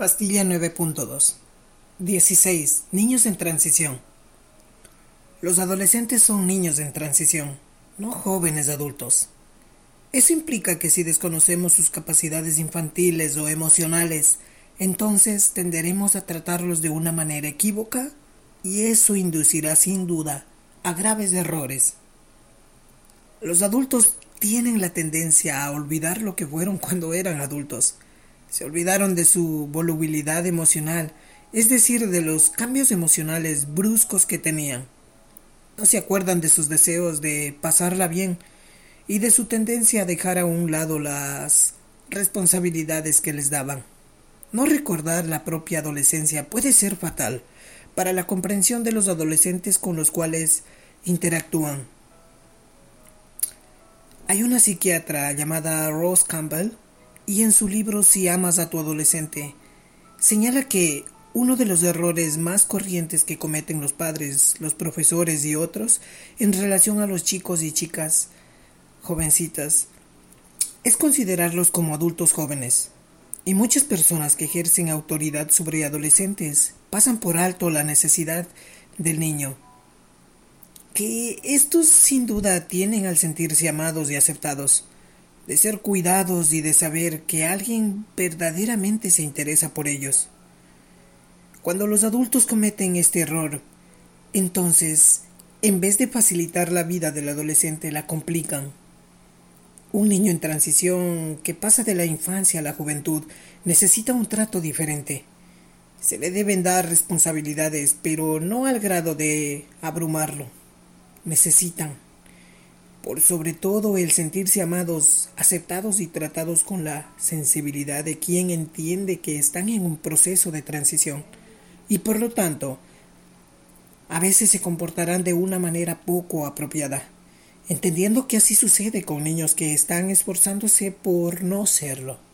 Pastilla 9.2 16. Niños en transición. Los adolescentes son niños en transición, no jóvenes adultos. Eso implica que si desconocemos sus capacidades infantiles o emocionales, entonces tenderemos a tratarlos de una manera equívoca y eso inducirá sin duda a graves errores. Los adultos tienen la tendencia a olvidar lo que fueron cuando eran adultos se olvidaron de su volubilidad emocional, es decir, de los cambios emocionales bruscos que tenían. No se acuerdan de sus deseos de pasarla bien y de su tendencia a dejar a un lado las responsabilidades que les daban. No recordar la propia adolescencia puede ser fatal para la comprensión de los adolescentes con los cuales interactúan. Hay una psiquiatra llamada Rose Campbell y en su libro Si amas a tu adolescente, señala que uno de los errores más corrientes que cometen los padres, los profesores y otros en relación a los chicos y chicas jovencitas es considerarlos como adultos jóvenes. Y muchas personas que ejercen autoridad sobre adolescentes pasan por alto la necesidad del niño. Que estos sin duda tienen al sentirse amados y aceptados de ser cuidados y de saber que alguien verdaderamente se interesa por ellos. Cuando los adultos cometen este error, entonces, en vez de facilitar la vida del adolescente, la complican. Un niño en transición que pasa de la infancia a la juventud necesita un trato diferente. Se le deben dar responsabilidades, pero no al grado de abrumarlo. Necesitan por sobre todo el sentirse amados, aceptados y tratados con la sensibilidad de quien entiende que están en un proceso de transición y por lo tanto a veces se comportarán de una manera poco apropiada, entendiendo que así sucede con niños que están esforzándose por no serlo.